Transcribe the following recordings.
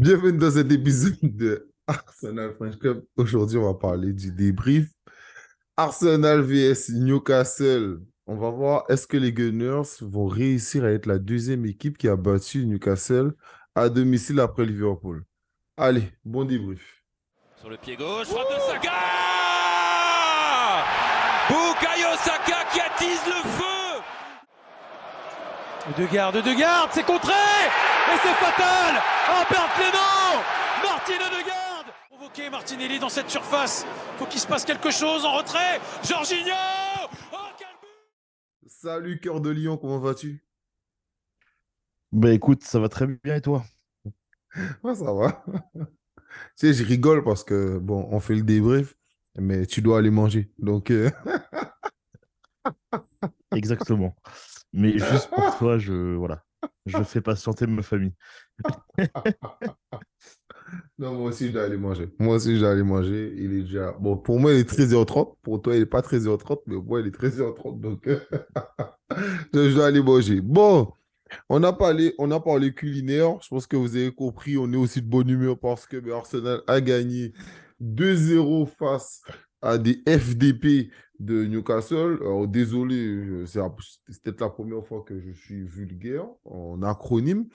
Bienvenue dans cet épisode de Arsenal French Club. Aujourd'hui, on va parler du débrief. Arsenal vs Newcastle. On va voir est-ce que les Gunners vont réussir à être la deuxième équipe qui a battu Newcastle à domicile après Liverpool? Allez, bon débrief. Sur le pied gauche, frappe de Saka Bukayo Saka qui attise le feu De garde, de garde, c'est contré Et c'est fatal Oh, perte Clément Martine de garde Convoqué Martinelli dans cette surface. Faut qu'il se passe quelque chose en retrait. Jorginho Oh, quel but Salut, cœur de lion, comment vas-tu? Bah écoute, ça va très bien et toi? Ouais, ça va. Tu sais, je rigole parce que, bon, on fait le débrief, mais tu dois aller manger. Donc, euh, Exactement. Mais juste pour toi, je voilà, je fais patienter ma famille. non, moi aussi, je dois aller manger. Moi aussi, je dois aller manger. Il est déjà... Bon, pour moi, il est 13h30. Pour toi, il n'est pas 13h30, mais moi, il est 13h30. Donc, je dois aller manger. Bon, on a parlé, on a parlé culinaire. Je pense que vous avez compris. On est aussi de bonne humeur parce que Arsenal a gagné 2-0 face à des FDP de Newcastle. Alors, désolé, c'est peut-être la première fois que je suis vulgaire en acronyme.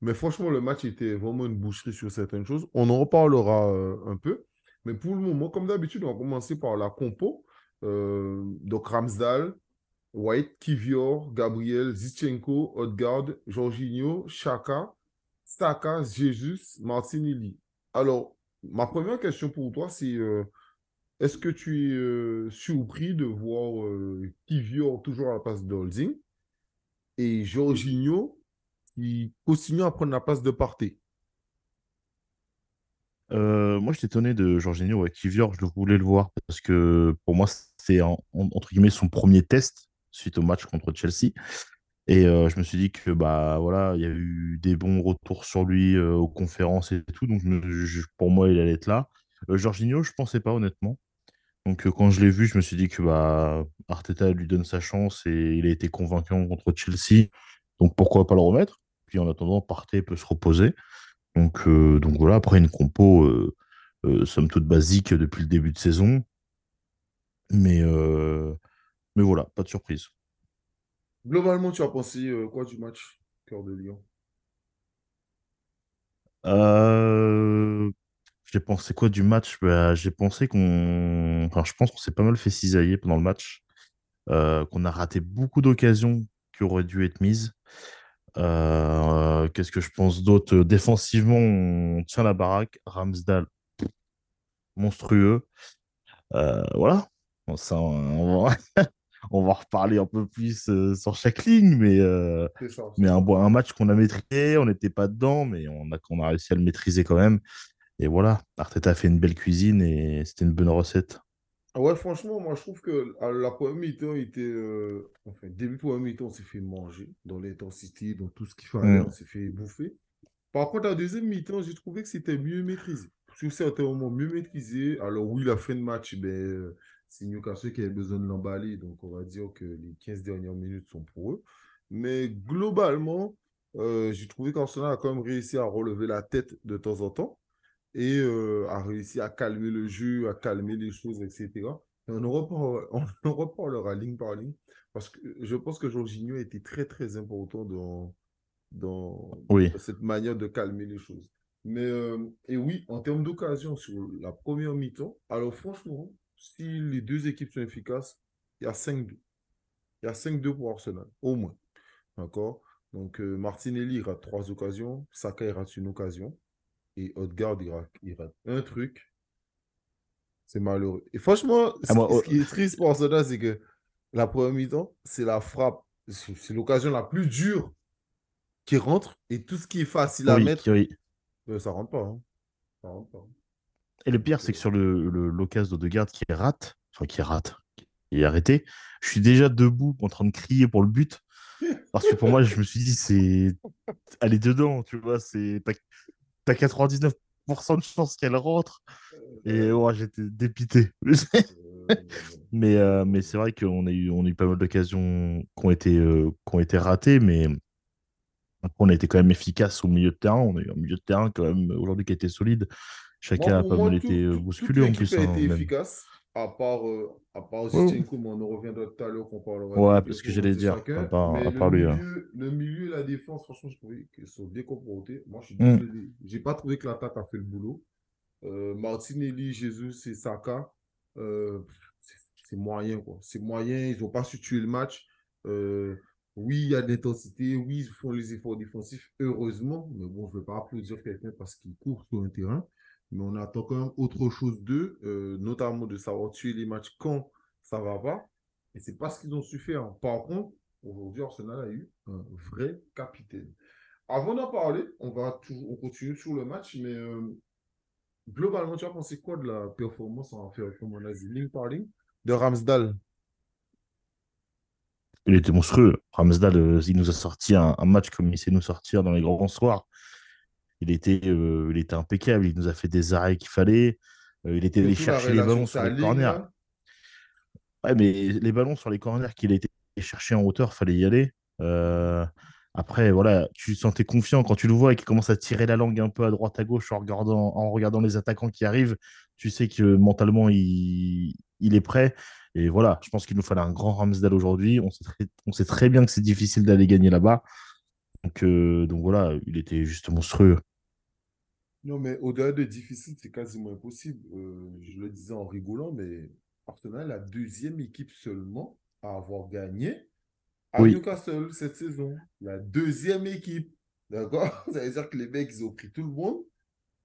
Mais franchement, le match était vraiment une boucherie sur certaines choses. On en reparlera euh, un peu. Mais pour le moment, comme d'habitude, on va commencer par la compo. Euh, donc, Ramsdale, White, Kivior, Gabriel, Zichenko, Odegaard, Jorginho, Chaka, Saka, Jesus, Martinelli. Alors, ma première question pour toi, c'est euh, est-ce que tu es euh, surpris de voir euh, Kivior toujours à la place de Holding et Jorginho qui continue à prendre la place de Partey? Euh, moi, j'étais étonné de Jorginho ouais, Kivior, je voulais le voir parce que pour moi, c'est en- en- entre guillemets son premier test suite au match contre Chelsea. Et euh, je me suis dit que bah voilà, il y a eu des bons retours sur lui aux conférences et tout, donc je je- pour moi, il allait être là. Jorginho, je pensais pas honnêtement. Donc euh, quand je l'ai vu, je me suis dit que bah Arteta lui donne sa chance et il a été convaincant contre Chelsea. Donc pourquoi pas le remettre? Puis en attendant, Partey peut se reposer. Donc, euh, donc voilà, après une compo euh, somme toute basique depuis le début de saison. Mais, mais voilà, pas de surprise. Globalement, tu as pensé quoi du match, Cœur de Lion? Euh, j'ai pensé quoi du match? Bah, j'ai pensé qu'on. Enfin, je pense qu'on s'est pas mal fait cisailler pendant le match. euh, qu'on a raté beaucoup d'occasions qui auraient dû être mises. Euh, qu'est-ce que je pense d'autre? Défensivement, on tient la baraque. Ramsdale, monstrueux. Euh, voilà. Bon, ça, on va, on va reparler un peu plus euh, sur chaque ligne, mais, euh, ça. mais un, un match qu'on a maîtrisé, on n'était pas dedans, mais on a, on a réussi à le maîtriser quand même. Et voilà, Arteta a fait une belle cuisine et c'était une bonne recette. Ah Ouais, franchement, moi je trouve que la première mi-temps, il était. euh, Enfin, début de première mi-temps, on s'est fait manger dans l'intensité, dans tout ce qu'il fallait, Mm. on s'est fait bouffer. Par contre, la deuxième mi-temps, j'ai trouvé que c'était mieux maîtrisé. Sur certains moments, mieux maîtrisé. Alors, oui, la fin de match, ben, c'est Newcastle qui avait besoin de l'emballer. Donc, on va dire que les 15 dernières minutes sont pour eux. Mais globalement, euh, j'ai trouvé qu'Arsenal a quand même réussi à relever la tête de temps en temps et euh, a réussi à calmer le jeu, à calmer les choses, etc. Et on en reparlera, on en reparlera ligne par ligne, parce que je pense que Jorginho était très, très important dans, dans Oui. cette manière de calmer les choses. Mais, euh, et oui, en termes d'occasion sur la première mi-temps, alors franchement, si les deux équipes sont efficaces, il y a 5-2. Il y a 5-2 pour Arsenal, au moins. D'accord? Donc, euh, Martinelli rate trois occasions, Saka rate une occasion, et Odegaard il rate, il rate un truc. C'est malheureux. Et franchement, ce, Ah, moi, ce oh- qui est triste pour Arsenal, c'est que la première mi-temps, c'est la frappe, c'est l'occasion la plus dure qui rentre, et tout ce qui est facile à mettre, oui. euh, ça rentre pas. hein. Ça rentre pas. Et le pire, c'est que sur le, le, l'occasion d'Odegaard qui rate, enfin qui rate, qui est arrêté, je suis déjà debout en train de crier pour le but. Parce que pour moi, je me suis dit, c'est. Elle est dedans, tu vois. C'est... T'as, t'as 99% de chance qu'elle rentre. Et ouais, j'étais dépité. Euh, mais, euh, mais c'est vrai qu'on a eu, on a eu pas mal d'occasions qui ont été, euh, qui ont été ratées. Mais, on a été quand même efficace au milieu de terrain. On a eu un milieu de terrain quand même aujourd'hui qui a été solide. Chacun a pas mal été euh, bousculé en plus. a hein, été efficace, à part, euh, à part Zinchenko, mais on en reviendra tout à l'heure qu'on parlera Ouais, parce que j'allais dire, chacun. à part, à le part lui. hein. milieu, le milieu et la défense, franchement, je trouvais qu'ils sont confrontés. Moi, je suis Mm. désolé. J'ai pas trouvé que l'attaque a fait le boulot. Euh, Martinelli, Jesus et Saka, euh, c'est c'est moyen, quoi. C'est moyen. Ils n'ont pas su tuer le match. Euh, oui, il y a de l'intensité. Oui, ils font les efforts défensifs, heureusement. Mais bon, je ne veux pas applaudir quelqu'un parce qu'il court sur un terrain. Mais on attend quand même autre chose d'eux, euh, notamment de savoir tuer les matchs quand ça va pas. Et c'est pas ce qu'ils ont su faire. Par contre, aujourd'hui, Arsenal a eu un vrai capitaine. Avant d'en parler, on va toujours, on continue sur le match, mais euh, globalement, tu as pensé quoi de la performance en fait, comme on a dit, Link par ligne, de Ramsdale? Il était monstrueux. Ramsdale, euh, il nous a sorti un, un match comme il sait nous sortir dans les grands soirs. Il était, euh, il était impeccable. Il nous a fait des arrêts qu'il fallait. Euh, il était allé chercher les ballons sur les corners. là? Ouais, mais les ballons sur les corners qu'il a été chercher en hauteur, fallait y aller. Euh, après, voilà, tu te sentais confiant quand tu le vois et qu'il commence à tirer la langue un peu à droite à gauche en regardant, en regardant les attaquants qui arrivent. Tu sais que mentalement, il, il est prêt. Et voilà, je pense qu'il nous fallait un grand Ramsdale aujourd'hui. On sait très, on sait très bien que c'est difficile d'aller gagner là-bas. Donc, euh, donc voilà, il était juste monstrueux. Non, mais au-delà de difficile, c'est quasiment impossible. Euh, je le disais en rigolant, mais Arsenal est la deuxième équipe seulement à avoir gagné à Oui. Newcastle cette saison. La deuxième équipe. D'accord? Ça veut dire que les mecs, ils ont pris tout le monde.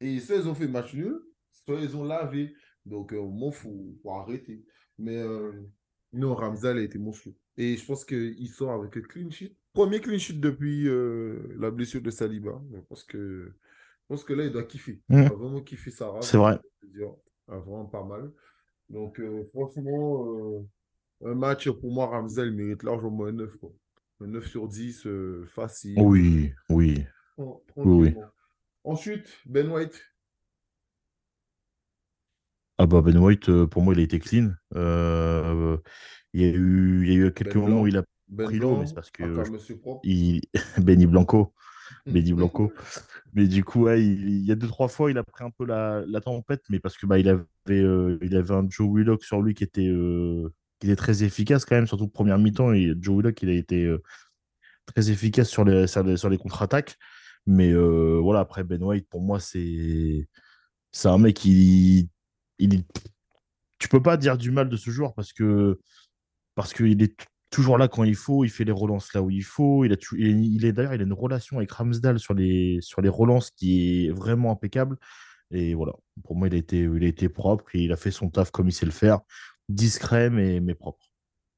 Et soit ils ont fait match nul, soit ils ont lavé. Donc, euh, au moins, il faut, faut arrêter. Mais euh, non, Ramsdale a été monstrueux. Et je pense qu'il sort avec un clean sheet. Premier clean sheet depuis euh, la blessure de Saliba. Je pense que, je pense que là, il doit kiffer. Il Mm. doit vraiment kiffer Sarah. C'est vrai. Dire, ah, vraiment pas mal. Donc, euh, franchement, euh, un match pour moi, Ramsdale mérite largement un 9. Quoi. Un 9 sur 10, euh, facile. Oui, oui. Oui. Ensuite, Ben White. Ah bah Ben White, euh, pour moi, il a été clean. Euh, il y a eu, il y a eu quelques Ben moments où il a Ben pris l'eau, mais c'est parce que je- il... Benny Blanco. Benny Blanco. Mais du coup, ouais, il, il y a deux, trois fois, il a pris un peu la, la tempête, mais parce que bah, il avait, euh, il avait un Joe Willock sur lui qui était, euh, qui était très efficace quand même, surtout première mi-temps. Et Joe Willock, il a été euh, très efficace sur les, sur les, contre-attaques. Mais voilà, après, Ben White, pour moi, c'est c'est un mec qui. Il, tu peux pas dire du mal de ce joueur parce que parce qu'il est toujours là quand il faut, il fait les relances là où il faut. Il, a, il, est d'ailleurs, il a une relation avec Ramsdale sur les, sur les relances qui est vraiment impeccable. Et voilà, pour moi, il a été, il a été propre et il a fait son taf comme il sait le faire, discret mais, mais propre.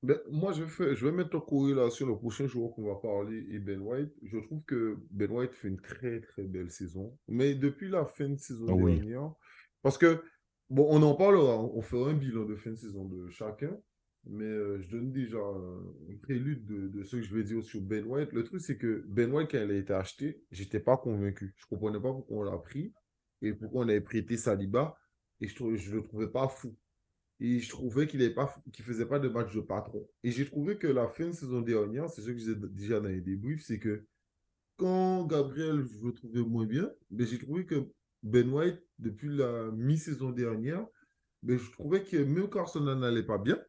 Ben, moi, je vais, faire- je vais mettre en corrélation le prochain joueur qu'on va parler et Ben White. Je trouve que Ben White fait une très, très belle saison. Mais depuis la fin de saison Ah oui. dernière, parce que, bon, on en parlera, on fera un bilan de fin de saison de chacun. Mais euh, je donne déjà un un prélude de, de ce que je vais dire sur Ben White. Le truc, c'est que Ben White, quand il a été acheté, j'étais pas convaincu. Je comprenais pas pourquoi on l'a pris et pourquoi on avait prêté Saliba. Et je ne je le trouvais pas fou. Et je trouvais qu'il ne qu'il faisait pas de match de patron. Et j'ai trouvé que la fin de saison dernière, c'est ce que disais déjà dans les débriefs, c'est que quand Gabriel, je le trouvais moins bien, mais j'ai trouvé que Ben White, depuis la mi-saison dernière, mais je trouvais que même Arsenal n'allait pas bien,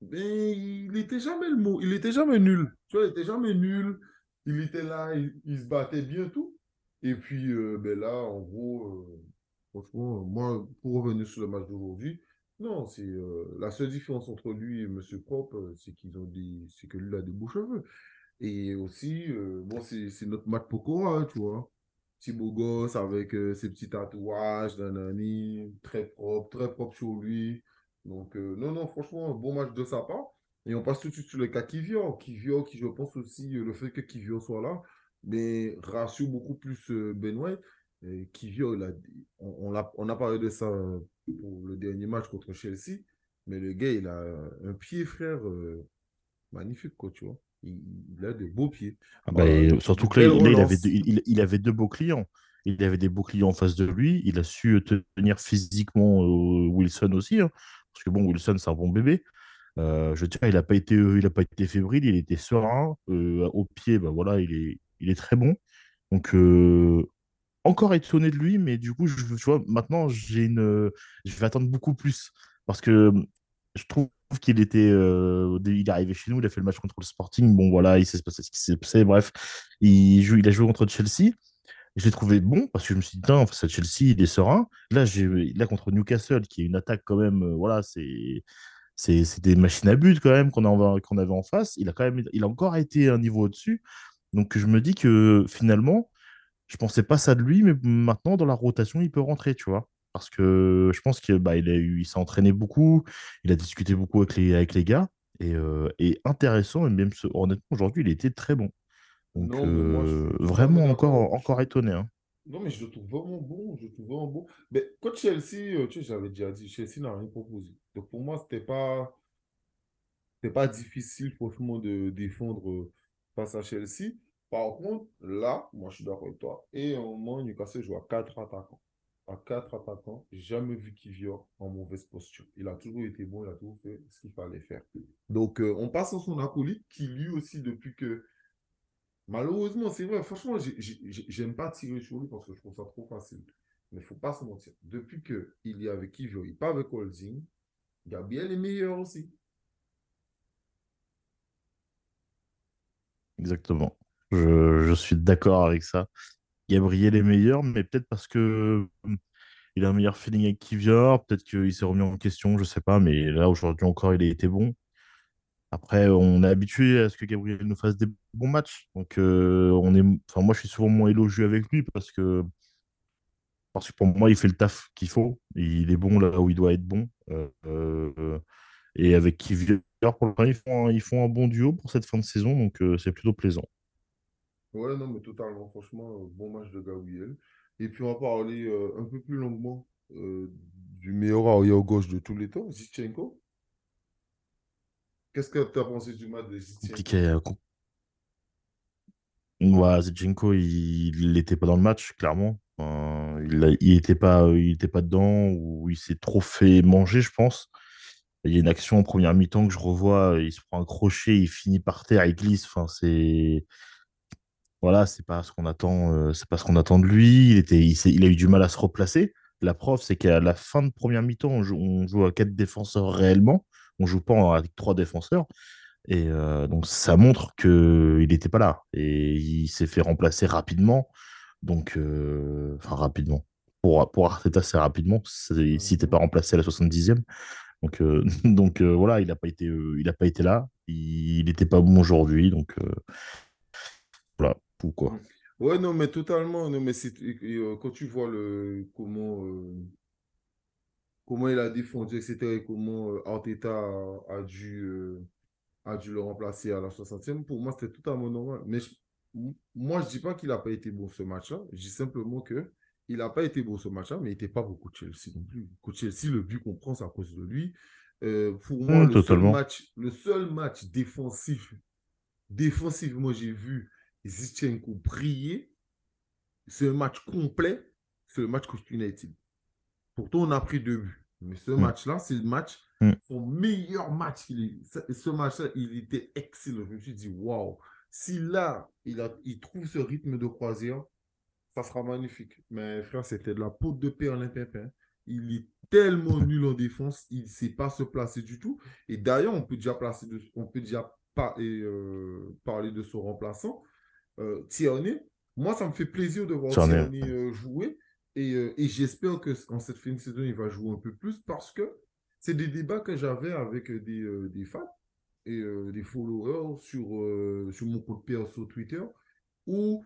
mais il n'était jamais le mot, il était jamais nul. Tu vois, il était jamais nul. Il était là, il, se battait bien tout. Et puis euh, ben là, en gros, euh, franchement, moi, pour revenir sur le match d'aujourd'hui, non, c'est euh, la seule différence entre lui et Propre, euh, c'est qu'ils ont des, c'est que lui a des beaux cheveux. Et aussi, euh, bon, c'est notre Matt Pokora, tu vois. Petit beau gosse avec euh, ses petits tatouages, nanani, très propre, très propre sur lui. Donc, euh, non, non, franchement, un bon match de sa part. Et on passe tout de suite sur le cas Kivior. Kivior, qui je pense aussi, euh, le fait que Kivior soit là, mais rassure beaucoup plus euh, Ben White. Et il a, on, on, l'a- on a parlé de ça pour le dernier match contre Chelsea. Mais le gars, il a un pied, frère, euh, magnifique, quoi, tu vois. Il, il a de beaux pieds. Ah bah, une surtout que là, il, il avait deux, il avait deux beaux clients. Il avait des beaux clients en face de lui. Il a su tenir physiquement euh, Wilson aussi. hein. parce que bon, Wilson, c'est un bon bébé. Euh, je dire, il n'a pas été, il a pas été fébrile, il était serein. Euh, au pied, bah voilà, il est, Il est très bon. Donc, euh, encore étonné de lui, mais du coup, tu vois, maintenant, j'ai une, je vais attendre beaucoup plus. Parce que je trouve qu'il était. euh, il est arrivé chez nous, il a fait le match contre le Sporting. Bon, voilà, il passé ce qui s'est passé. Bref, il, joue, il a joué contre Chelsea. Je l'ai trouvé bon parce que je me suis dit, tiens, face à Chelsea, il est serein. Là, là contre Newcastle, qui est une attaque quand même, euh, voilà, c'est, c'est, des machines à but quand même qu'on avait en face. Il a quand même, il a encore été un niveau au-dessus. Donc je me dis que finalement, je pensais pas ça de lui, mais maintenant dans la rotation, il peut rentrer, tu vois. Parce que je pense qu'il bah, il s'est entraîné beaucoup, il a discuté beaucoup avec les, avec les gars, et, euh, intéressant, et même honnêtement, aujourd'hui, il était très bon. Donc Non, moi, je euh, vraiment encore, encore étonné. hein. Non, mais je le trouve vraiment bon. Je le trouve vraiment bon. Mais quand Chelsea, euh, tu sais, j'avais déjà dit, Chelsea n'a rien proposé. Donc pour moi, c'était pas, c'était pas difficile, franchement, de défendre euh, face à Chelsea. Par contre, là, moi, je suis d'accord avec toi. Et à un moment, Newcastle joue à quatre attaquants. À quatre attaquants, jamais vu Kivior en mauvaise posture. Il a toujours été bon, il a toujours fait ce qu'il fallait faire. Donc, euh, on passe à son acolyte qui, lui aussi, depuis que Malheureusement, c'est vrai. Franchement, j'ai- j'ai- j'ai- j'aime pas tirer sur lui parce que je trouve ça trop facile. Mais faut pas se mentir. Depuis qu'il est avec Kivio, il pas avec Holding, Gabriel est meilleur aussi. Exactement. Je, suis d'accord avec ça. Gabriel est meilleur, mais peut-être parce que il a un meilleur feeling avec Kivior, peut-être qu'il s'est remis en question, je sais pas, mais là aujourd'hui encore il a été bon. Après, on est habitué à ce que Gabriel nous fasse des bons matchs. Donc euh, on est, enfin moi je suis souvent moins élogieux avec lui parce que parce que pour moi il fait le taf qu'il faut. Il est bon là où il doit être bon. Euh, euh, et avec Kivior, pour le ils font un, ils font un bon duo pour cette fin de saison, donc c'est plutôt plaisant. Ouais, non, mais totalement. Franchement, bon match de Gabriel. Et puis, on va parler un peu plus longuement du meilleur arrière gauche de tous les temps, Zinchenko. Qu'est-ce que tu as pensé du match de Compliqué. Euh, Ouais, il n'était pas dans le match, clairement. Euh, il a- il était pas, il était pas dedans ou il s'est trop fait manger, je pense. Il y a une action en première mi-temps que je revois, il se prend un crochet, il finit par terre, il glisse. Enfin, c'est voilà, c'est pas ce qu'on attend, euh, c'est pas ce qu'on attend de lui. Il était, il, il a eu du mal à se replacer. La preuve, c'est qu'à la fin de première mi-temps, on on joue à quatre défenseurs réellement. On joue pas avec trois défenseurs. Et euh, donc, ça montre qu'il n'était pas là. Et il s'est fait remplacer rapidement. Donc, euh, enfin, rapidement. Pour, pour Arteta, c'est rapidement. c'est- Si t'es Mhm. pas remplacé à la 70e. Donc, euh, donc voilà, il n'a pas été, il a pas été là. Il n'était pas bon aujourd'hui. Donc, voilà, tout quoi. Mhm. Ouais, non, mais totalement. Non, mais quand tu vois le, comment, comment il a défendu, etc., et comment euh, Arteta a, a dû, euh, a dû le remplacer à la 60e, pour moi, c'était totalement normal. Mais je- moi, je dis pas qu'il n'a pas été bon ce match-là. Je dis simplement que il n'a pas été bon ce match-là, mais il n'était pas beaucoup Chelsea non plus. Chelsea, le but qu'on prend, c'est à cause de lui. Euh, pour moi, le seul match, le seul match défensif, défensivement, j'ai vu Zinchenko briller. C'est un match complet. C'est le match contre United. Pourtant, on a pris deux buts. Mais ce Hum, match-là, c'est le match, hum. son meilleur match. Il est- ce match-là, il était excellent. Je me suis dit, waouh, si là, il, a, il trouve ce rythme de croisière, ça sera magnifique. Mais frère, c'était de la poudre de Perlin Pépin. Il est tellement nul en défense, il ne sait pas se placer du tout. Et d'ailleurs, on peut déjà, placer de- on peut déjà et, euh, parler de son remplaçant, euh, Tierney. Moi, ça me fait plaisir de voir. Tierney euh, jouer. Et, euh, et j'espère qu'en cette fin de saison, il va jouer un peu plus parce que c'est des débats que j'avais avec des, euh, des fans et euh, des followers sur, sur mon compte perso Twitter où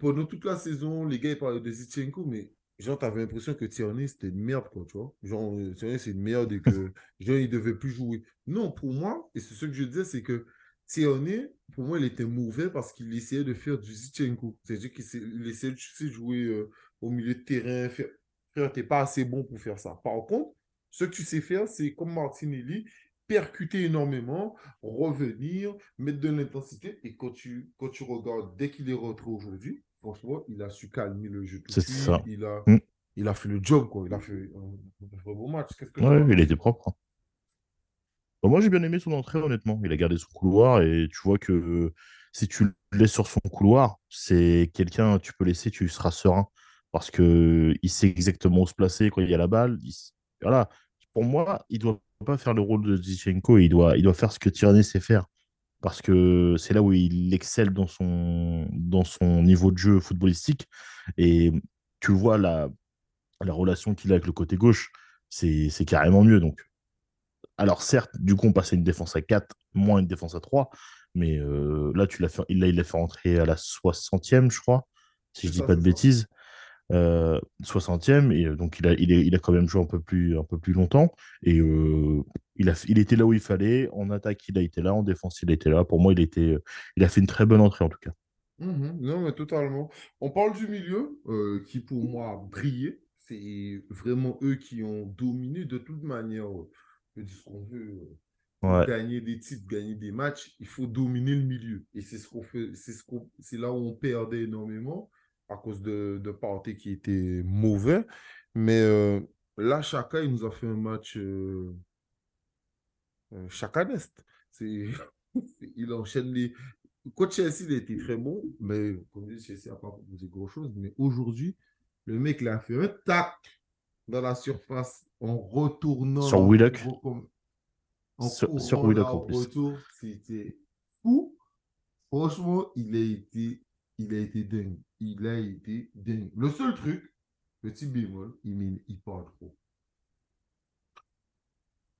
pendant toute la saison, les gars ils parlaient de Zichenko, mais genre, t'avais l'impression que Tierney c'était une merde, quoi, tu vois. Genre, Tierney c'est une merde et que genre, il devait plus jouer. Non, pour moi, et c'est ce que je disais, c'est que Tierney, pour moi, il était mauvais parce qu'il essayait de faire du Zichenko. C'est-à-dire qu'il essa- il essayait de jouer au milieu de terrain. Faire... Frère, t'es pas assez bon pour faire ça. Par contre, ce que tu sais faire, c'est comme Martinelli, percuter énormément, revenir, mettre de l'intensité. Et quand tu, quand tu regardes, dès qu'il est rentré aujourd'hui, franchement, il a su calmer le jeu C'est ça. Il a, Hum. il a fait le job, quoi. Il a fait un, un vrai beau match. Que Ouais, il était propre. hein. Bah, moi, j'ai bien aimé son entrée, honnêtement. Il a gardé son couloir et tu vois que si tu le laisses sur son couloir, c'est quelqu'un, tu peux laisser, tu seras serein. Parce que il sait exactement où se placer quand il y a la balle. Voilà. Pour moi, il doit pas faire le rôle de Zichenko, il doit, il doit faire ce que Tierney sait faire. Parce que c'est là où il excelle dans son, dans son niveau de jeu footballistique. Et tu vois la, la relation qu'il a avec le côté gauche, c'est carrément mieux. Donc, alors certes, du coup, on passait une défense à 4, moins une défense à 3, mais euh, là, tu fait, il l'a fait rentrer à la 60e, je crois, si je dis pas de bêtises. 60e, euh, et euh, donc il a, il, il, a quand même joué un peu plus, un peu plus longtemps. Et il, a, il était là où il fallait. En attaque, il a été là. En défense, il a été là. Pour moi, il, était, il a fait une très bonne entrée, en tout cas. Mmh non, mais totalement. On parle du milieu, qui pour moi a brillé. C'est vraiment eux qui ont dominé de toute manière. ce qu'on veut. Gagner des titres, gagner des matchs, il faut dominer le milieu. Et c'est ce qu'on fait, c'est ce qu'on, c'est là où on perdait énormément à cause de, de qui était mauvais. Mais euh, là, Chaka, il nous a fait un match euh, euh chacaneste. il enchaîne les. Coach Chelsea, il était très bon, mais comme je dis, Chelsea n'a pas proposé grand-chose. Mais aujourd'hui, le mec l'a fait un tac dans la surface en retournant. Sur Willock. En sur, sur Willock en plus. C'était fou. Franchement, il a été, il a été dingue. Il a été dingue. Le seul truc, petit bémol, il, il parle trop.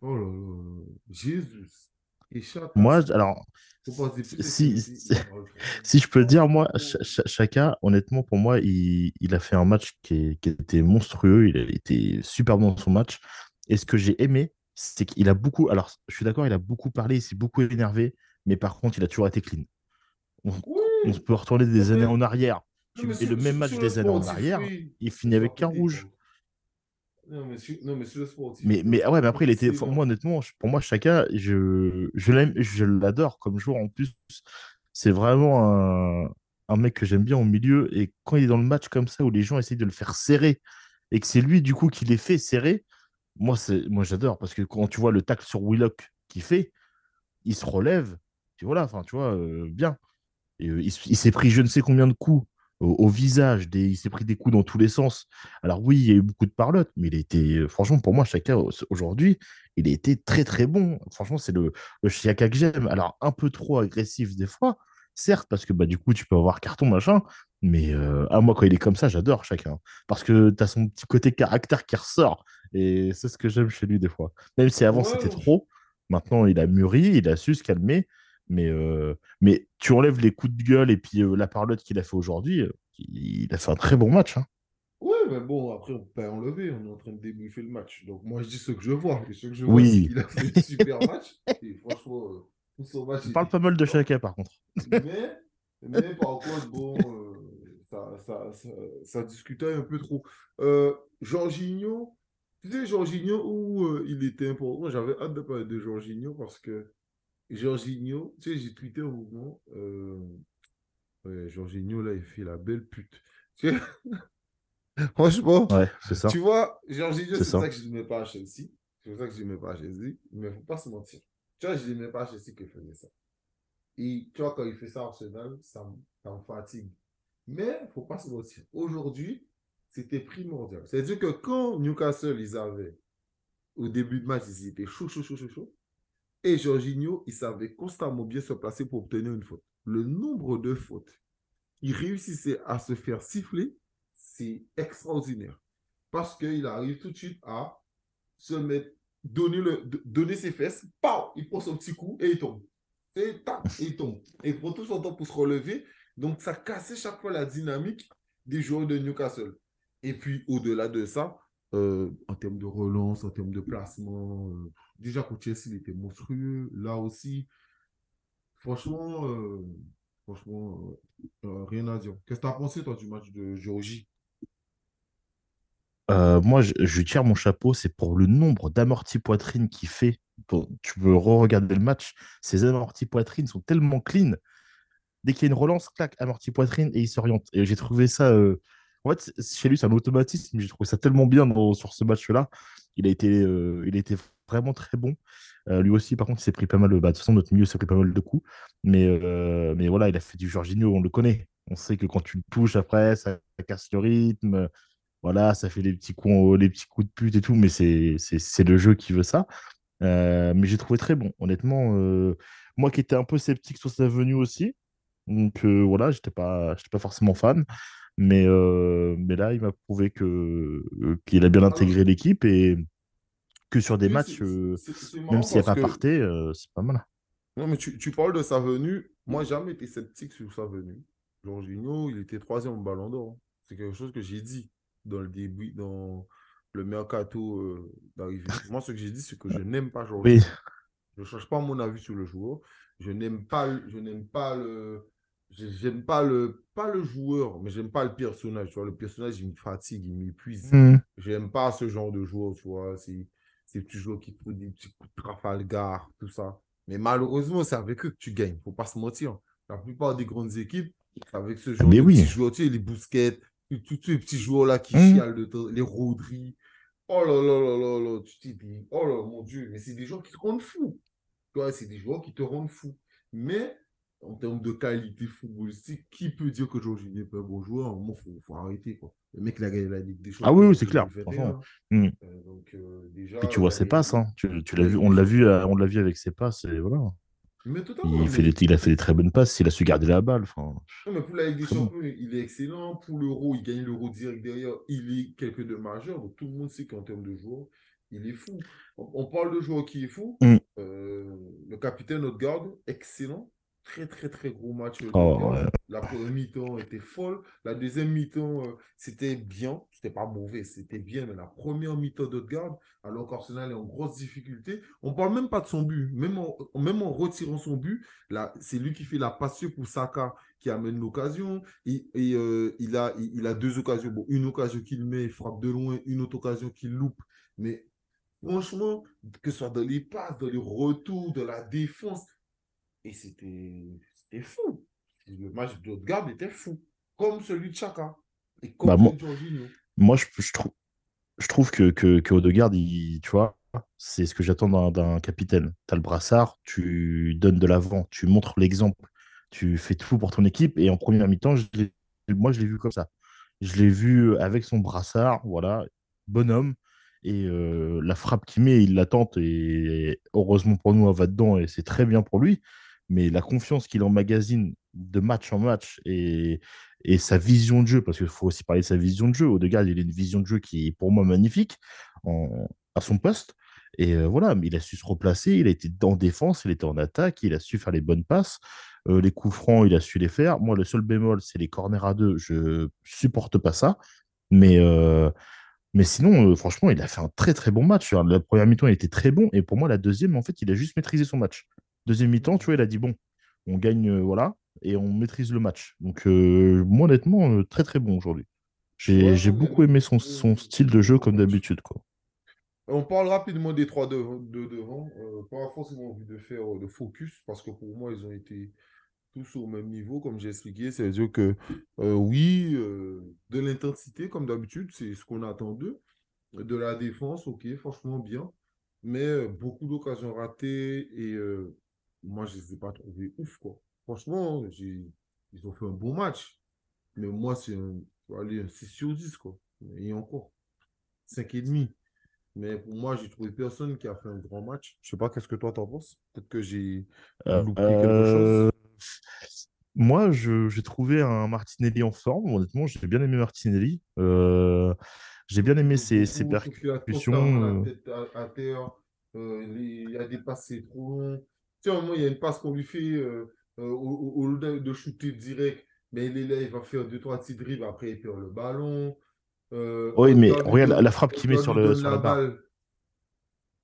Oh là là, Jésus. Moi, alors, si, si, je peux dire, moi, Chaka, honnêtement, pour moi, il, il, a fait un match qui, qui, était monstrueux. Il a été super bon dans son match. Et ce que j'ai aimé, c'est qu'il a beaucoup. Alors, je suis d'accord, il a beaucoup parlé, il s'est beaucoup énervé. Mais par contre, il a toujours été clean. On, peut retourner des années en arrière. et le même match des années en arrière, il finit avec qu'un rouge. Non, mais, non, mais le sportif. Mais, mais, ouais, mais après, il était. Moi, honnêtement, pour moi, chacun, je, je l'aime, je l'adore comme joueur. En plus, c'est vraiment un, un mec que j'aime bien au milieu. Et quand il est dans le match comme ça, où les gens essayent de le faire serrer, et que c'est lui, du coup, qui les fait serrer, moi, moi j'adore. Parce que quand tu vois le tacle sur Willock qu'il fait, il se relève. Tu vois là, enfin, tu vois, euh, bien. Euh, il, il s'est pris je ne sais combien de coups au, visage, des, il s'est pris des coups dans tous les sens. Alors oui, il y a eu beaucoup de parlotte, mais il était, euh, franchement, pour moi, chacun aujourd'hui, il a été très très bon. Franchement, c'est le, le que j'aime. Alors un peu trop agressif des fois, certes, parce que bah, du coup, tu peux avoir carton, machin, mais euh, à moi, quand il est comme ça, j'adore chacun. Parce que tu as son petit côté caractère qui ressort. Et c'est ce que j'aime chez lui des fois. Même si avant, c'était trop, maintenant, il a mûri, il a su se calmer. Mais, euh, mais tu enlèves les coups de gueule et puis euh, la parlotte qu'il a fait aujourd'hui, euh, il a fait un très bon match. Hein. Oui, mais bon, après, on peut pas enlever. On est en train de débriefer le match. Donc, moi, je dis ce que je vois. Et ce que je vois, oui. il a fait un super match. Et franchement, tout son match. On parle pas mal de chacun, par contre. Mais, mais par contre, bon, ça, ça, ça, ça, discutait un peu trop. Euh, Jorginho, tu sais, Jorginho, où il était important. J'avais hâte de parler de Jorginho parce que Jorginho, tu sais, j'ai tweeté au moment, euh, ouais, Jorginho, là, il fait la belle pute. Franchement, ouais, ça. tu vois, Jorginho, c'est ça. que je ne mets pas à Chelsea. C'est pour ça que je ne mets pas à Chelsea. Mais il ne faut pas se mentir. Tu vois, je ne mets pas à Chelsea qu'il faisait ça. Et tu vois, quand il fait ça à Arsenal, ça, ça me fatigue. Mais il ne faut pas se mentir. Aujourd'hui, c'était primordial. C'est-à-dire que quand Newcastle, ils avaient, au début de match, ils étaient chaud, chaud, chaud, chaud, chaud. Et Jorginho, il savait constamment bien se placer pour obtenir une faute. Le nombre de fautes il réussissait à se faire siffler, c'est extraordinaire. Parce qu'il arrive tout de suite à se mettre, donner, le, donner ses fesses, il prend son petit coup et il tombe. Et tac, il tombe. Et il prend tout son temps pour se relever. Donc, ça cassait chaque fois la dynamique des joueurs de Newcastle. Et puis, au-delà de ça, euh, en termes de relance, en termes de placement, euh, Déjà, contre Chelsea, il était monstrueux. Là aussi, franchement, euh, franchement euh, euh, rien à dire. Qu'est-ce que tu as pensé, toi, du match de Géorgie moi, je, tire mon chapeau, c'est pour le nombre d'amortis poitrines qu'il fait. tu peux re-regarder le match. Ces amortis poitrines sont tellement clean. Dès qu'il y a une relance, clac, amorti poitrine et il s'oriente. Et j'ai trouvé ça En fait, chez lui, c'est un automatisme. J'ai trouvé ça tellement bien sur ce match-là. Il a été, euh, il a été vraiment très bon. Euh, lui aussi, par contre, il s'est pris pas mal. Bah, de toute façon, notre milieu s'est pris pas mal de coups. Mais, euh, mais voilà, il a fait du Jorginho, on le connaît. On sait que quand tu le touches après, ça casse le rythme. Voilà, ça fait les petits coups, les petits coups de pute et tout. Mais c'est le jeu qui veut ça. Mais j'ai trouvé très bon. Honnêtement, moi qui étais un peu sceptique sur sa venue aussi. Donc voilà, j'étais pas, pas forcément fan. Mais, euh, mais là, il m'a prouvé que, euh, qu'il a bien Alors, intégré l'équipe et que sur des oui, matchs, c'est euh, c'est- même s'il n'y a pas que parté, c'est pas mal. Non, mais tu, tu parles de sa venue. Moi, j'ai jamais été sceptique sur sa venue. Jorginho, il était troisième au Ballon d'Or. C'est quelque chose que j'ai dit dans le début, dans le mercato euh, d'arrivée. Moi, ce que j'ai dit, c'est que je n'aime pas Oui, Jorginho. Je ne change pas mon avis sur le joueur. Je n'aime pas, le- je n'aime pas le, j'aime pas le, pas le joueur, mais j'aime pas le personnage. Tu vois, le personnage, il me fatigue, il m'épuise. Mhm. J'aime pas ce genre de joueur, tu vois. C'est ces petits joueurs qui te font des petits coups de Trafalgar, tout ça. Mais malheureusement, c'est avec eux que tu gagnes. Faut pas se mentir. La plupart des grandes équipes, c'est avec ce genre mais de oui. petits joueurs, tu sais, les Bousquet, tous ces petits joueurs-là qui Mhm. chialent temps, les Rodri. Oh là là là là là, tu te dis, oh là mon Dieu, mais c'est des gens qui te rendent fou. Tu vois, c'est des joueurs qui te rendent fou. Mais en termes de qualité footballistique, qui peut dire que Jorginho n'est pas un bon joueur? Il faut, faut arrêter. Quoi. Le mec, il a gagné la Ligue des Ah oui, Champions oui, c'est clair. 2021. Franchement. Mhm. Euh, donc, euh, déjà, Puis tu vois la ses passes, hein. Tu, tu l'as la vu, on l'a vu, Champions. euh, on l'a vu avec ses passes et voilà. Mais. Il, fait des, il a fait des très bonnes passes, il a su garder la balle. Non, mais pour la Ligue des bon. Champions, il est excellent. Pour l'Euro, il gagne l'Euro direct derrière. Il est quelque de majeur. Donc tout le monde sait qu'en termes de joueur, il est fou. On, on parle de joueur qui est fou. Mm. Euh, le capitaine Odegaard, excellent. Très, très, très gros match. Oh, d'Odegaard. ouais. La première mi-temps était folle. La deuxième mi-temps, euh, c'était bien. C'était pas mauvais, c'était bien. Mais la première mi-temps d'Odegaard, alors qu'Arsenal est en grosse difficulté, on parle même pas de son but. Même en, même en retirant son but, c'est lui qui fait la passe pour Saka qui amène l'occasion. Et, et, euh, il, a, il, il a deux occasions. Bon, une occasion qu'il met, il frappe de loin, une autre occasion qu'il loupe. Mais franchement, que ce soit dans les passes, dans les retours, dans la défense, et c'était fou. Le match d'Odegaard était fou. Comme celui de Chaka. Et comme Bah, celui moi- de Jorginho. moi, je, je trouve, je trouve que, que, que Odegaard, il- tu vois, c'est ce que j'attends d'un capitaine. Tu as le brassard, tu donnes de l'avant, tu montres l'exemple, tu fais tout pour ton équipe. Et en première mi-temps, moi, je l'ai vu comme ça. Je l'ai vu avec son brassard, voilà, bonhomme. Et euh, la frappe qu'il met, il la tente. Et heureusement pour nous, elle va dedans. Et c'est très bien pour lui. Mais la confiance qu'il emmagasine de match en match et, sa vision de jeu, parce qu'il faut aussi parler de sa vision de jeu. Odegaard, il a une vision de jeu qui est pour moi magnifique à son poste. Et euh, voilà, il a su se replacer, il a été en défense, il était en attaque, il a su faire les bonnes passes. Euh, les coups francs, il a su les faire. Moi, le seul bémol, c'est les corners à deux. Je supporte pas ça. Mais, euh, mais sinon, franchement, il a fait un très très bon match. La première mi-temps, il était très bon. Et pour moi, la deuxième, en fait, il a juste maîtrisé son match. Deuxième mi-temps, tu vois, il a dit bon, on gagne, euh, voilà, et on maîtrise le match. Donc, euh, moi, honnêtement, euh, très très bon aujourd'hui. J'ai Ouais, beaucoup aimé son, son style de jeu comme d'habitude. quoi. On parle rapidement des trois de, de devant. Euh, pas forcément envie de faire de focus parce que pour moi, ils ont été tous au même niveau, comme j'ai expliqué. C'est-à-dire que euh, oui, euh, de l'intensité, comme d'habitude, c'est ce qu'on attend d'eux. De la défense, ok, franchement bien. Mais beaucoup d'occasions ratées et euh, moi, je ne les ai pas trouvés ouf, quoi. Franchement, j'ai- ils ont fait un bon match. Mais moi, c'est un, un 6 sur 10, quoi. Et encore, 5,5. Mais pour moi, j'ai trouvé personne qui a fait un grand match. Je sais pas, qu'est-ce que toi t'en penses? Peut-être que j'ai Euh, loupé quelque chose. euh, Moi, je- j'ai trouvé un Martinelli en forme. Honnêtement, j'ai bien aimé Martinelli. Euh, j'ai bien aimé ses, percussions. il y a des passes, c'est trop long. Tu sais, moment, il y a une passe qu'on lui fait euh, euh, au, au- au lieu de, shooter direct. Mais il est là, il va faire deux, trois petits dribbles. Après, il perd le ballon. Euh, Oui, mais regarde la, frappe qu'il met sur, le, sur la barre. balle.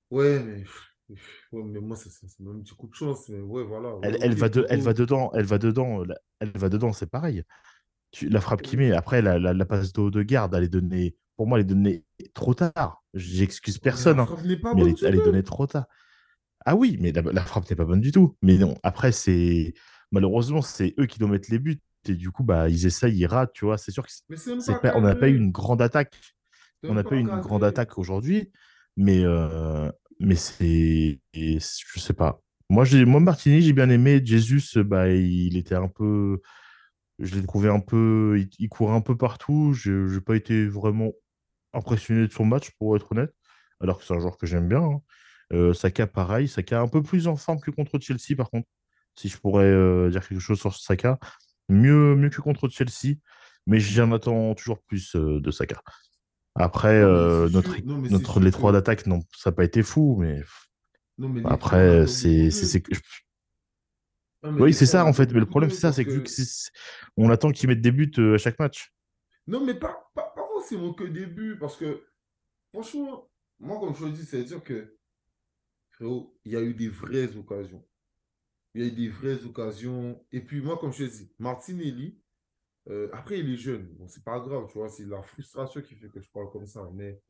Ouais, mais, ouais, mais moi, c'est même un petit coup de chance. Mais ouais, voilà. Elle, va de- elle va dedans, elle va dedans, elle va dedans, c'est pareil. Tu- la frappe qu'il met, après la, la, la passe de, de garde, elle est donnée, pour moi, elle est donnée trop tard. J'excuse personne, hein, mais elle est, elle donnée trop tard. Ah oui, mais la, la frappe n'est pas bonne du tout. Mais non, après, c'est malheureusement, c'est eux qui doivent mettre les buts. et du coup, bah, ils essayent, ils ratent, tu vois. C'est sûr que Mais c'est même c'est pas pas, on n'a pas eu une grande attaque. On n'a pas eu une grande attaque aujourd'hui, mais, euh, mais c'est. Je sais pas. Moi, moi, Martini, j'ai bien aimé. Jesus, bah, il était un peu. Je l'ai trouvé un peu. Il, il courait un peu partout. Je n'ai pas été vraiment impressionné de son match, pour être honnête. Alors que c'est un joueur que j'aime bien. hein. Euh, Saka, pareil. Saka un peu plus en forme que contre Chelsea, par contre. Si je pourrais euh, dire quelque chose sur Saka. Mieux, mieux que contre Chelsea. Mais j'en attends toujours plus euh, de Saka. Après, Non, notre. Non, les trois que. d'attaque, non, ça n'a pas été fou, mais Non, après, c'est, Non, Oui, c'est ça, en fait. Mais le problème, c'est ça, c'est que vu que on attend qu'ils mettent des buts euh, à chaque match. Non, mais pas, pas, pas forcément que début, parce que, franchement, moi, comme je te dis, c'est-à-dire que, frérot, il y a eu des vraies occasions. Il y a eu des vraies occasions. Et puis, moi, comme je te dis, Martinelli, euh, après, il est jeune. Bon, c'est pas grave, tu vois, c'est la frustration qui fait que je parle comme ça. Mais,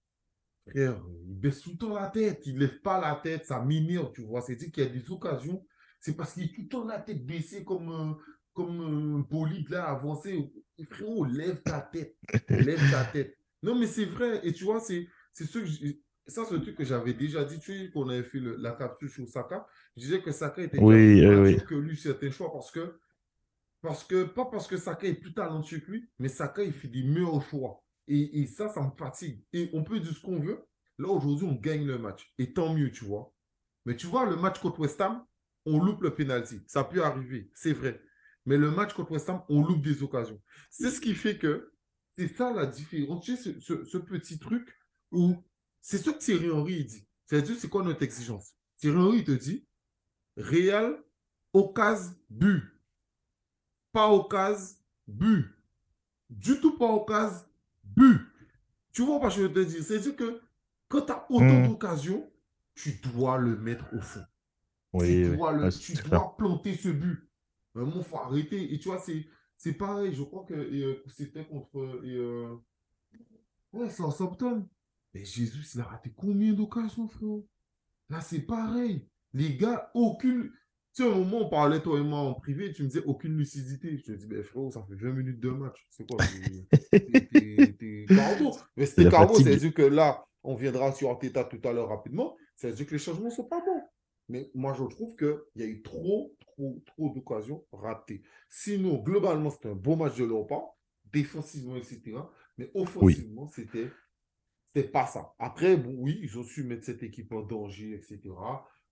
frère, il baisse tout le temps la tête. Il lève pas la tête, ça m'énerve, tu vois. C'est-à-dire qu'il y a des occasions, c'est parce qu'il est tout le temps la tête baissée comme, euh, comme un bolide là, avancé. Frérot, lève ta tête. Lève ta tête. Non, mais c'est vrai. Et tu vois, c'est c'est ce que ça, c'est le truc que j'avais déjà dit, tu sais, qu'on avait fait le- la capsule sur Saka. Je disais que Saka était plus Oui, mature que lui, certains choix, parce que, parce que, pas parce que Saka est plus talentueux que lui, mais Saka, il fait des meilleurs choix. Et, et ça, ça me fatigue. Et on peut dire ce qu'on veut. Là, aujourd'hui, on gagne le match. Et tant mieux, tu vois. Mais tu vois, le match contre West Ham, on loupe le penalty. Ça peut arriver, c'est vrai. Mais le match contre West Ham, on loupe des occasions. C'est ce qui fait que c'est ça la différence. Tu sais, ce, ce- ce petit truc où c'est ce que Thierry Henry dit. C'est-à-dire, c'est quoi notre exigence? Thierry Henry te dit Real, occasion, but. Pas occasion, but. Du tout pas occasion, but. Tu vois pas ce que je veux te dire? C'est-à-dire que quand tu as autant Hmm. d'occasions, tu dois le mettre au fond. Oui, tu oui. dois, le, Ouais, tu c'est dois planter ce but. Vraiment, il faut arrêter. Et tu vois, c'est, c'est pareil. Je crois que euh, c'était contre. Et, euh, ouais, Southampton. Mais Jésus, il a raté combien d'occasions, frérot? Là, c'est pareil. Les gars, aucune. Tu sais, au moment où on parlait, toi et moi, en privé, tu me disais aucune lucidité. Je te dis, ben frérot, ça fait 20 minutes de match. C'est quoi T'es carbo. Mais C'est c'était carbo, c'est-à-dire que là, on viendra sur Arteta tout à l'heure rapidement. C'est-à-dire que les changements ne sont pas bons. Mais moi, je trouve qu'il y a eu trop, trop, trop d'occasions ratées. Sinon, globalement, c'était un bon match de leur part, défensivement, etc. Mais Oui. offensivement, c'était c'était pas ça. Après, bon, oui, ils ont su mettre cette équipe en danger, etc.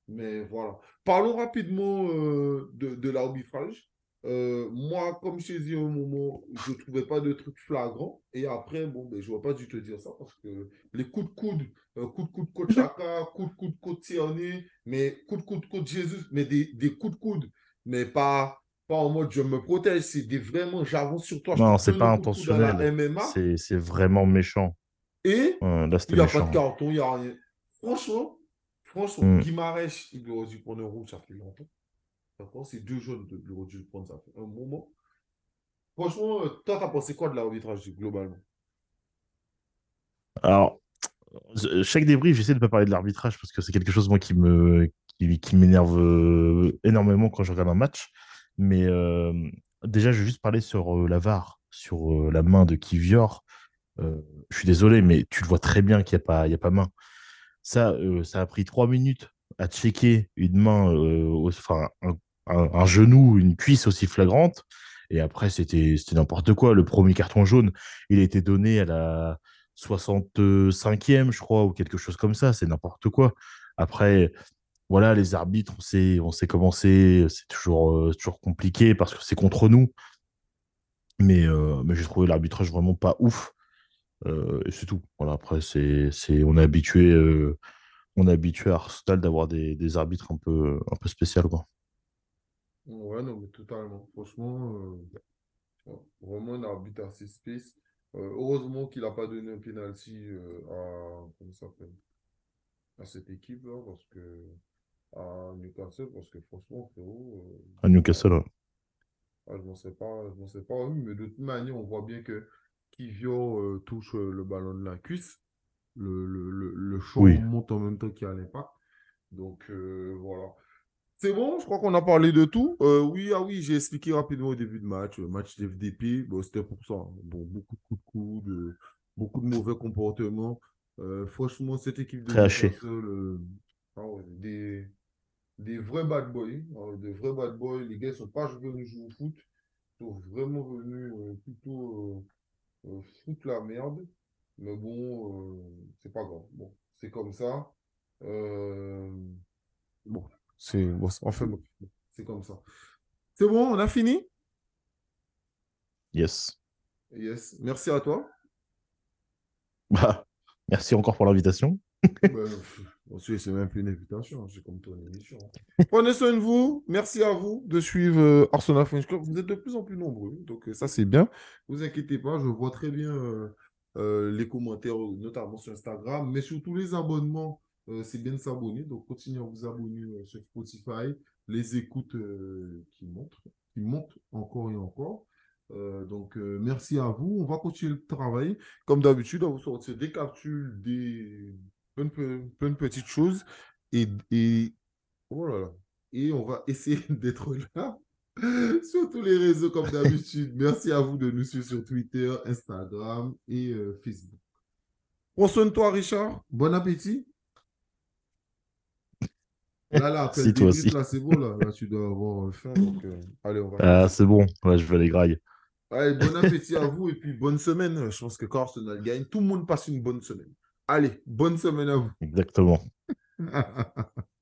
Mais voilà. Parlons rapidement euh, de, de l'arbitrage. Euh, moi, comme je t'ai dit un moment, je ne trouvais pas de truc flagrant. Et après, bon, ben, je ne pas dû te dire ça parce que les coups de coude, euh, coup de coude contre Chaka, coup de coude contre Tierney, mais coup de coude contre Jésus, mais des, des coups de coude, mais pas, pas en mode je me protège, c'est des vraiment j'avance sur toi, Non, c'est pas intentionnel. C'est vraiment méchant. Et Ouais, là, il n'y a pas de carton, il n'y a rien. Franchement, franchement, Hmm. Guimarães, il aurait dû prendre un rouge, ça fait longtemps. D'accord C'est deux jaunes qu'il aurait dû prendre, ça fait un moment. Franchement, euh, toi, t'as pensé quoi de l'arbitrage globalement? Alors, chaque débrief, j'essaie de ne pas parler de l'arbitrage parce que c'est quelque chose, moi, qui me, qui, qui m'énerve euh, énormément quand je regarde un match. Mais euh, déjà, je vais juste parler sur euh, la VAR, sur euh, la main de Kivior. Euh, je suis désolé, mais tu le vois très bien qu'il n'y a, pas- a pas main. Ça, euh, ça a pris trois minutes à checker une main, euh, enfin, un, genou, une cuisse aussi flagrante. Et après, c'était n'importe quoi. Le premier carton jaune, il a été donné à la 65e, je crois, ou quelque chose comme ça. C'est n'importe quoi. Après, voilà, les arbitres, on sait, on sait comment c'est. Toujours, toujours compliqué parce que c'est contre nous. Mais, mais j'ai trouvé l'arbitrage vraiment pas ouf. Euh, et c'est tout. Voilà, après, c'est, c'est, on est habitué, euh, on est habitué à Arsenal d'avoir des, des arbitres un peu, un peu spéciaux, quoi. Ouais, non, mais totalement. Franchement, euh, vraiment un arbitre assez space. Euh, heureusement qu'il n'a pas donné un penalty euh, à, comment ça s'appelle, à cette équipe-là, parce que à Newcastle, parce que franchement, frérot, À Newcastle, ouais. Ah, je m'en sais pas, je m'en sais pas mais de toute manière, on voit bien que Kivior euh, touche euh, le ballon de la cuisse. Le, le, le, le Oui. monte en même temps qu'il y a l'impact. Donc euh, voilà. C'est bon, je crois qu'on a parlé de tout. Euh, oui, ah oui, j'ai expliqué rapidement au début de match. euh, Match d'FDP, bon, c'était pour ça. hein. Bon, beaucoup de coups de coude, beaucoup de mauvais comportements. Euh, franchement, cette équipe de. Newcastle, euh, ah des, des vrais bad boys. hein, des vrais bad boys. Les gars ne sont pas venus jouer au foot. Ils sont vraiment venus plutôt euh, foutre la merde. Mais bon, euh, c'est pas grave. Bon, c'est comme ça. Euh, bon, c'est bon, enfin, bon, c'est comme ça. C'est bon, on a fini? Yes. Yes. Merci à toi. Bah, merci encore pour l'invitation. Ensuite, c'est même plus une invitation, c'est comme ton émission. Prenez soin de vous. Merci à vous de suivre euh, Arsenal French Club. Vous êtes de plus en plus nombreux, donc euh, ça c'est bien. vous inquiétez pas, je vois très bien euh, les commentaires, notamment sur Instagram, mais surtout les abonnements. c'est bien de s'abonner, donc continuez à vous abonner sur Spotify. Les écoutes qui montent, qui montent encore et encore. Donc, merci à vous. On va continuer le travail. Comme d'habitude, on vous sortir des capsules, des plein de, pe- plein de petites choses. Et, et, oh là là. Et on va essayer d'être là sur tous les réseaux comme d'habitude. Merci à vous de nous suivre sur Twitter, Instagram et euh, Facebook. Prends soin de toi, Richard. Bon appétit. Là, là, après Si, 10 toi minutes, aussi. là, c'est bon. Là, là tu dois avoir euh, faim. Donc, euh, allez, on va. Ah, c'est bon. Ouais, je vais aller graille. Allez, bon appétit à vous et puis bonne semaine. Je pense que quand Arsenal gagne, tout le monde passe une bonne semaine. Allez, bonne semaine à vous. Exactement.